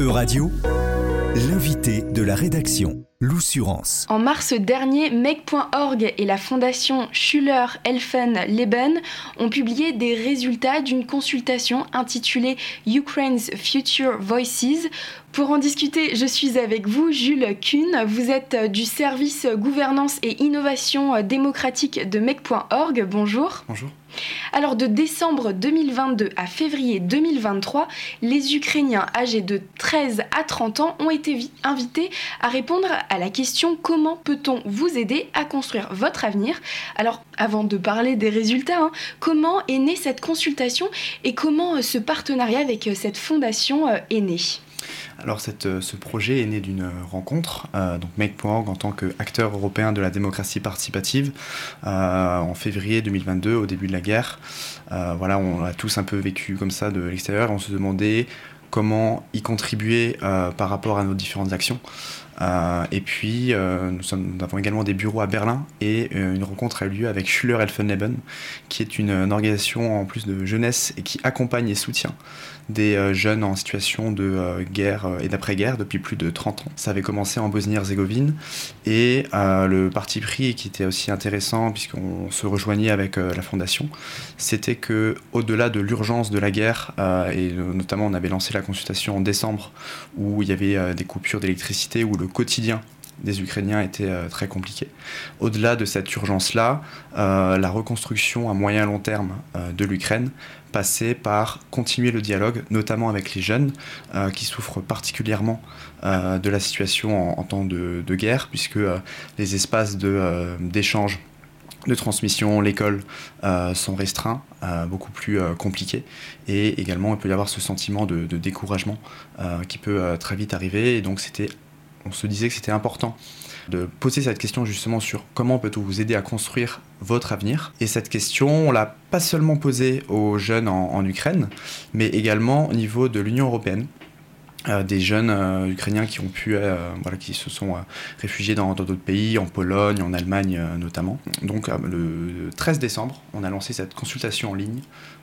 E-Radio, l'invité de la rédaction, l'Oussurance. En mars dernier, Make.org et la fondation Schuller-Helfen-Leben ont publié des résultats d'une consultation intitulée Ukraine's Future Voices. Pour en discuter, je suis avec vous, Jules Kuhn. Vous êtes du service gouvernance et innovation démocratique de Make.org. Bonjour. Bonjour. Alors de décembre 2022 à février 2023, les Ukrainiens âgés de 13 à 30 ans ont été invités à répondre à la question comment peut-on vous aider à construire votre avenir? Alors avant de parler des résultats, hein, comment est née cette consultation et comment euh, ce partenariat avec euh, cette fondation euh, est né? Alors cette, ce projet est né d'une rencontre, donc Make.org en tant qu'acteur européen de la démocratie participative en février 2022 au début de la guerre. voilà, on a tous un peu vécu comme ça de l'extérieur, on se demandait comment y contribuer par rapport à nos différentes actions. Euh, et puis, euh, nous, avons également des bureaux à Berlin et euh, une rencontre a eu lieu avec Schüler Elfenleben, qui est une, organisation en plus de jeunesse et qui accompagne et soutient des jeunes en situation de guerre et d'après-guerre depuis plus de 30 ans. Ça avait commencé en Bosnie-Herzégovine et le parti pris qui était aussi intéressant puisqu'on se rejoignait avec la fondation, c'était que au-delà de l'urgence de la guerre et notamment on avait lancé la consultation en décembre où il y avait des coupures d'électricité où le quotidien des Ukrainiens était euh, très compliqué. Au-delà de cette urgence-là, euh, la reconstruction à moyen long terme euh, de l'Ukraine passait par continuer le dialogue, notamment avec les jeunes qui souffrent particulièrement de la situation en, temps de, guerre, puisque les espaces d'échange de transmission, l'école sont restreints, beaucoup plus compliqués. Et également, il peut y avoir ce sentiment de découragement qui peut très vite arriver. Et donc, c'était on se disait que c'était important de poser cette question justement sur comment peut-on vous aider à construire votre avenir. Et cette question, on l'a pas seulement posée aux jeunes en, Ukraine, mais également au niveau de l'Union européenne. Euh, des jeunes euh, ukrainiens qui ont pu, euh, voilà, qui se sont réfugiés dans d'autres pays, en Pologne, en Allemagne notamment. Donc le 13 décembre, on a lancé cette consultation en ligne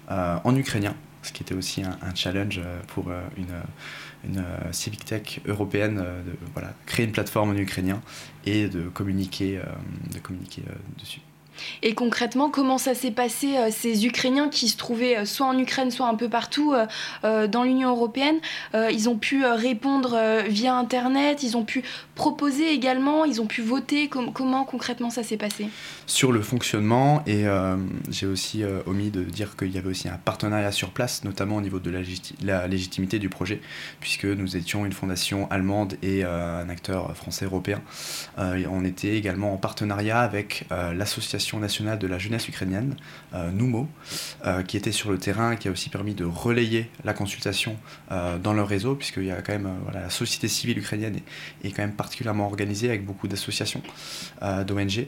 en ukrainien, ce qui était aussi un, challenge pour une une euh, civic tech européenne, euh, de voilà, créer une plateforme en ukrainien et de communiquer, euh, de communiquer dessus. Et concrètement, comment ça s'est passé euh, ces Ukrainiens qui se trouvaient euh, soit en Ukraine, soit un peu partout euh, dans l'Union européenne Ils ont pu répondre via Internet, ils ont pu proposer également, ils ont pu voter. comment concrètement ça s'est passé? Sur le fonctionnement, et j'ai aussi omis de dire qu'il y avait aussi un partenariat sur place, notamment au niveau de la, légitimité du projet, puisque nous étions une fondation allemande et un acteur français européen. on était également en partenariat avec l'association nationale de la jeunesse ukrainienne, euh, NUMO, euh, qui était sur le terrain et qui a aussi permis de relayer la consultation euh, dans leur réseau, puisqu'il y a quand même la société civile ukrainienne est, quand même particulièrement organisée avec beaucoup d'associations, d'ONG.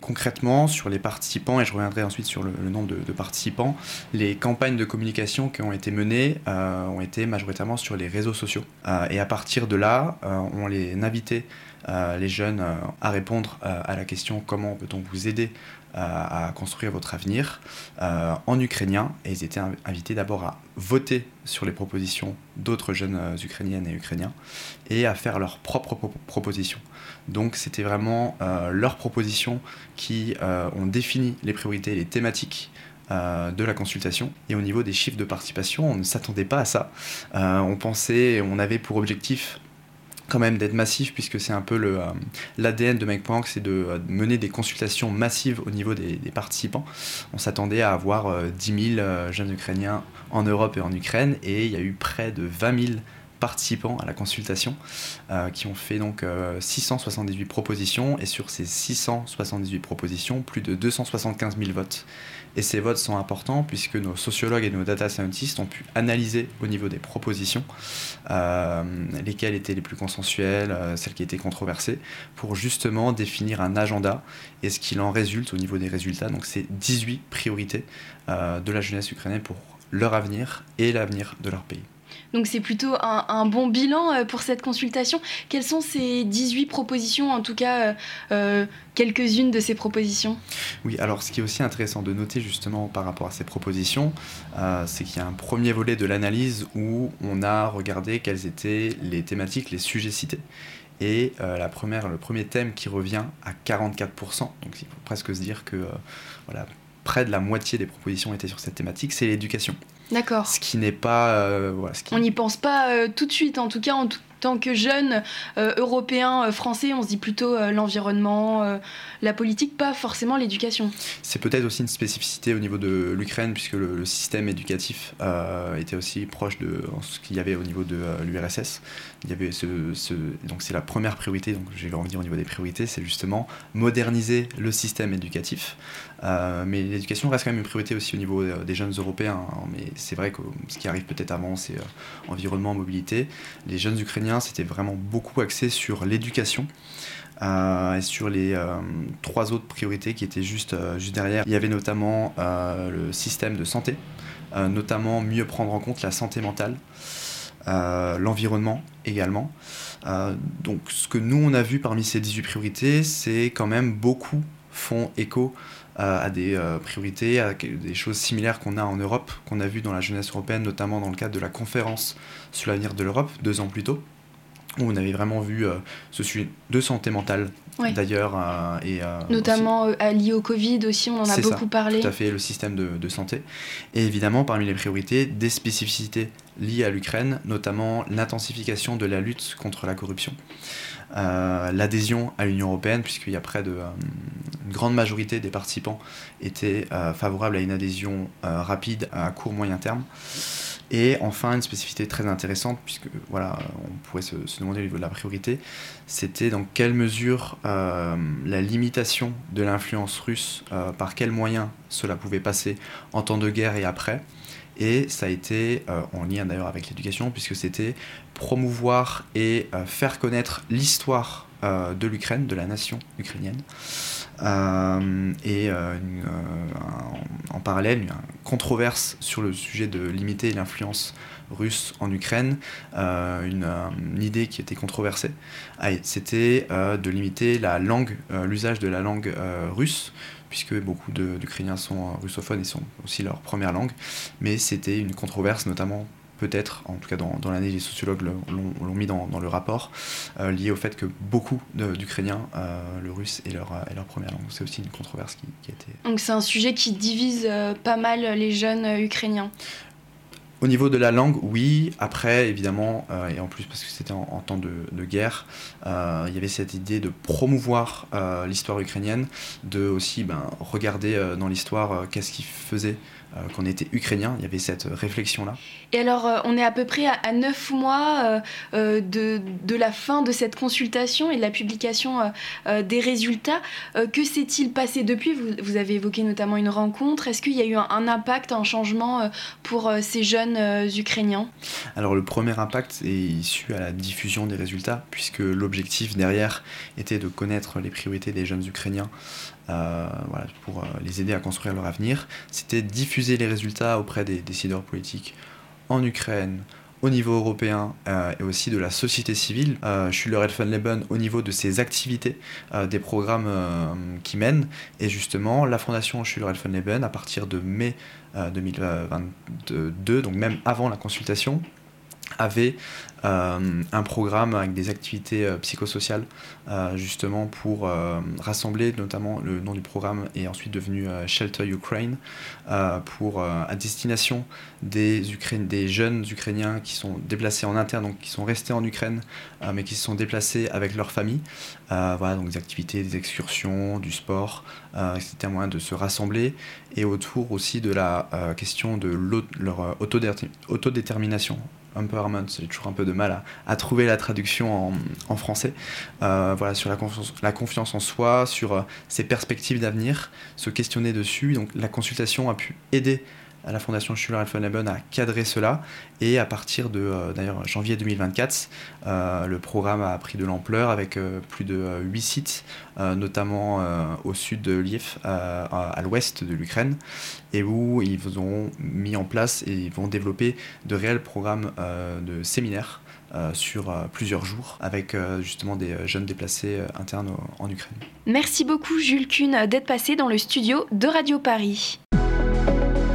Concrètement, sur les participants, et je reviendrai ensuite sur le, nombre de, de, participants, les campagnes de communication qui ont été menées ont été majoritairement sur les réseaux sociaux. et à partir de là, on les invitait les jeunes euh, à répondre euh, à la question comment peut-on vous aider à construire votre avenir en ukrainien et ils étaient invités d'abord à voter sur les propositions d'autres jeunes ukrainiennes et ukrainiens et à faire leurs propres propositions. Donc c'était vraiment leurs propositions qui ont défini les priorités et les thématiques de la consultation. Et au niveau des chiffres de participation, on ne s'attendait pas à ça. on pensait, on avait pour objectif quand même d'être massif puisque c'est un peu le euh, l'ADN de MakePoint, c'est de euh, mener des consultations massives au niveau des, participants. On s'attendait à avoir 10 euh, 000 jeunes Ukrainiens en Europe et en Ukraine et il y a eu près de 20 000 participants à la consultation qui ont fait donc 678 propositions et sur ces 678 propositions, plus de 275 000 votes. Et ces votes sont importants puisque nos sociologues et nos data scientists ont pu analyser au niveau des propositions euh, lesquelles étaient les plus consensuelles, euh, celles qui étaient controversées, pour justement définir un agenda et ce qu'il en résulte au niveau des résultats. Donc c'est 18 priorités euh, de la jeunesse ukrainienne pour leur avenir et l'avenir de leur pays. Donc c'est plutôt un, bon bilan euh, pour cette consultation. Quelles sont ces 18 propositions, en tout cas euh, euh, quelques-unes de ces propositions? Oui, alors ce qui est aussi intéressant de noter justement par rapport à ces propositions, c'est qu'il y a un premier volet de l'analyse où on a regardé quelles étaient les thématiques, les sujets cités. Et la première, le premier thème qui revient à 44%, donc il faut presque se dire que voilà, près de la moitié des propositions étaient sur cette thématique, c'est l'éducation. D'accord. Ce qui n'est pas. Euh, On n'y pense pas euh, tout de suite, en tout cas en tant que jeune euh, européen français, on se dit plutôt l'environnement, la politique, pas forcément l'éducation. C'est peut-être aussi une spécificité au niveau de l'Ukraine, puisque le, système éducatif était aussi proche de ce qu'il y avait au niveau de l'URSS. Il y avait ce, donc c'est la première priorité, donc j'ai envie de dire au niveau des priorités, c'est justement moderniser le système éducatif. Mais l'éducation reste quand même une priorité aussi au niveau des jeunes européens. Hein, mais c'est vrai que ce qui arrive peut-être avant, c'est euh, environnement, mobilité. Les jeunes Ukrainiens, c'était vraiment beaucoup axé sur l'éducation. Euh, et sur les euh, trois autres priorités qui étaient juste, juste derrière. Il y avait notamment le système de santé, notamment mieux prendre en compte la santé mentale, l'environnement également. donc ce que nous on a vu parmi ces 18 priorités, c'est quand même beaucoup font écho à des euh, priorités, à des choses similaires qu'on a en Europe, qu'on a vu dans la jeunesse européenne, notamment dans le cadre de la conférence sur l'avenir de l'Europe, deux ans plus tôt, où on avait vraiment vu euh, ce sujet de santé mentale d'ailleurs. Euh, et Notamment lié au Covid aussi, on en a beaucoup parlé. Tout à fait, le système de, de, santé. Et évidemment, parmi les priorités, des spécificités liées à l'Ukraine, notamment l'intensification de la lutte contre la corruption. Euh, l'adhésion à l'Union européenne, puisqu'il y a près de euh, une grande majorité des participants étaient euh, favorables à une adhésion rapide à court moyen terme. Et enfin, une spécificité très intéressante, puisque voilà, on pourrait se, demander au niveau de la priorité, c'était dans quelle mesure la limitation de l'influence russe, par quels moyens cela pouvait passer en temps de guerre et après. Et ça a été en lien d'ailleurs avec l'éducation, puisque c'était promouvoir et euh, faire connaître l'histoire euh, de l'Ukraine, de la nation ukrainienne. Euh, et en, parallèle, une controverse sur le sujet de limiter l'influence russe en Ukraine. Une, idée qui était controversée, c'était de limiter l'usage de la langue russe puisque beaucoup d'Ukrainiens sont russophones et sont aussi leur première langue, mais c'était une controverse notamment peut-être, en tout cas dans, dans l'année, les sociologues l'ont mis dans, dans, le rapport, euh, lié au fait que beaucoup d'Ukrainiens, euh, le russe est leur, est leur première langue. C'est aussi une controverse qui, qui a été... Donc c'est un sujet qui divise euh, pas mal les jeunes ukrainiens au niveau de la langue, oui. Après, évidemment, et en plus parce que c'était en, temps de, guerre, il y avait cette idée de promouvoir l'histoire ukrainienne, de aussi ben, regarder dans l'histoire qu'est-ce qui faisait euh, qu'on était ukrainien, il y avait cette réflexion-là. Et alors, euh, on est à peu près à, neuf mois euh, de, de, la fin de cette consultation et de la publication des résultats. que s'est-il passé depuis? Vous, avez évoqué notamment une rencontre. Est-ce qu'il y a eu un, impact, un changement pour ces jeunes? Ukrainiens. Alors, le premier impact est issu à la diffusion des résultats, puisque l'objectif derrière était de connaître les priorités des jeunes Ukrainiens euh, pour euh, les aider à construire leur avenir, c'était diffuser les résultats auprès des décideurs politiques en Ukraine, au niveau européen euh, et aussi de la société civile. Euh, Schüler Elfenleben au niveau de ses activités, des programmes qui mènent. Et justement, la fondation Schüler Elfenleben, à partir de mai 2022, donc même avant la consultation, avait euh, un programme avec des activités euh, psychosociales euh, justement pour rassembler notamment le nom du programme est ensuite devenu Shelter Ukraine pour à destination des, des jeunes ukrainiens qui sont déplacés en interne donc qui sont restés en Ukraine mais qui se sont déplacés avec leur famille. Voilà donc des activités des excursions du sport c'était un moyen de se rassembler et autour aussi de la question de leur autodétermination empowerment, j'ai toujours un peu de mal à, trouver la traduction en, français. Euh, voilà, sur la confiance, la confiance en soi, sur euh, ses perspectives d'avenir, se questionner dessus. Donc la consultation a pu aider la Fondation Schuller Elfeneben a cadré cela et à partir de d'ailleurs janvier 2024, le programme a pris de l'ampleur avec plus de 8 sites, notamment au sud de Lviv, à l'ouest de l'Ukraine, et où ils ont mis en place et ils vont développer de réels programmes de séminaires euh, sur euh, plusieurs jours avec euh, justement des jeunes déplacés internes en Ukraine. Merci beaucoup Jules Kuhn d'être passé dans le studio de Radio Paris.